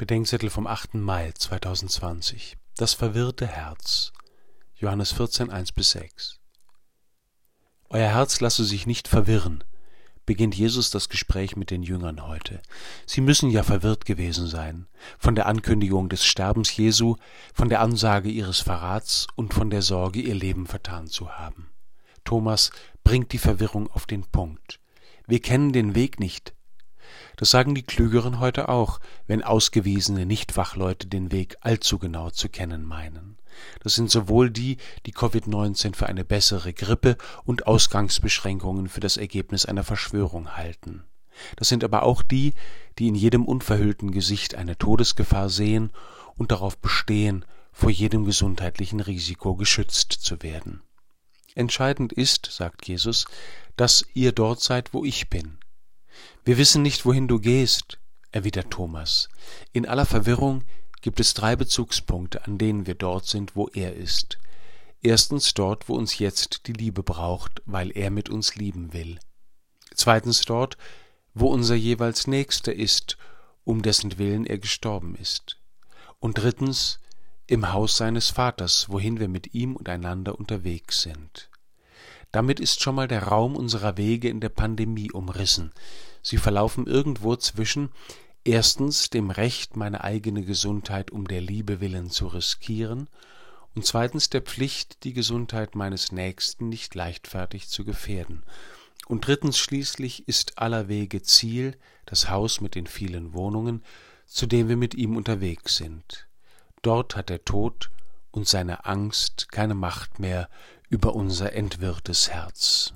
Bedenkzettel vom 8. Mai 2020. Das verwirrte Herz. Johannes 14, 1 bis 6. Euer Herz lasse sich nicht verwirren, beginnt Jesus das Gespräch mit den Jüngern heute. Sie müssen ja verwirrt gewesen sein, von der Ankündigung des Sterbens Jesu, von der Ansage ihres Verrats und von der Sorge, ihr Leben vertan zu haben. Thomas bringt die Verwirrung auf den Punkt. Wir kennen den Weg nicht, das sagen die Klügeren heute auch, wenn ausgewiesene Nichtwachleute den Weg allzu genau zu kennen meinen. Das sind sowohl die, die Covid-19 für eine bessere Grippe und Ausgangsbeschränkungen für das Ergebnis einer Verschwörung halten. Das sind aber auch die, die in jedem unverhüllten Gesicht eine Todesgefahr sehen und darauf bestehen, vor jedem gesundheitlichen Risiko geschützt zu werden. Entscheidend ist, sagt Jesus, dass ihr dort seid, wo ich bin. Wir wissen nicht, wohin du gehst, erwidert Thomas. In aller Verwirrung gibt es drei Bezugspunkte, an denen wir dort sind, wo er ist. Erstens dort, wo uns jetzt die Liebe braucht, weil er mit uns lieben will. Zweitens dort, wo unser jeweils Nächster ist, um dessen Willen er gestorben ist. Und drittens im Haus seines Vaters, wohin wir mit ihm und einander unterwegs sind. Damit ist schon mal der Raum unserer Wege in der Pandemie umrissen. Sie verlaufen irgendwo zwischen erstens dem Recht, meine eigene Gesundheit um der Liebe willen zu riskieren, und zweitens der Pflicht, die Gesundheit meines Nächsten nicht leichtfertig zu gefährden. Und drittens schließlich ist aller Wege Ziel das Haus mit den vielen Wohnungen, zu dem wir mit ihm unterwegs sind. Dort hat der Tod und seine Angst keine Macht mehr über unser entwirrtes Herz.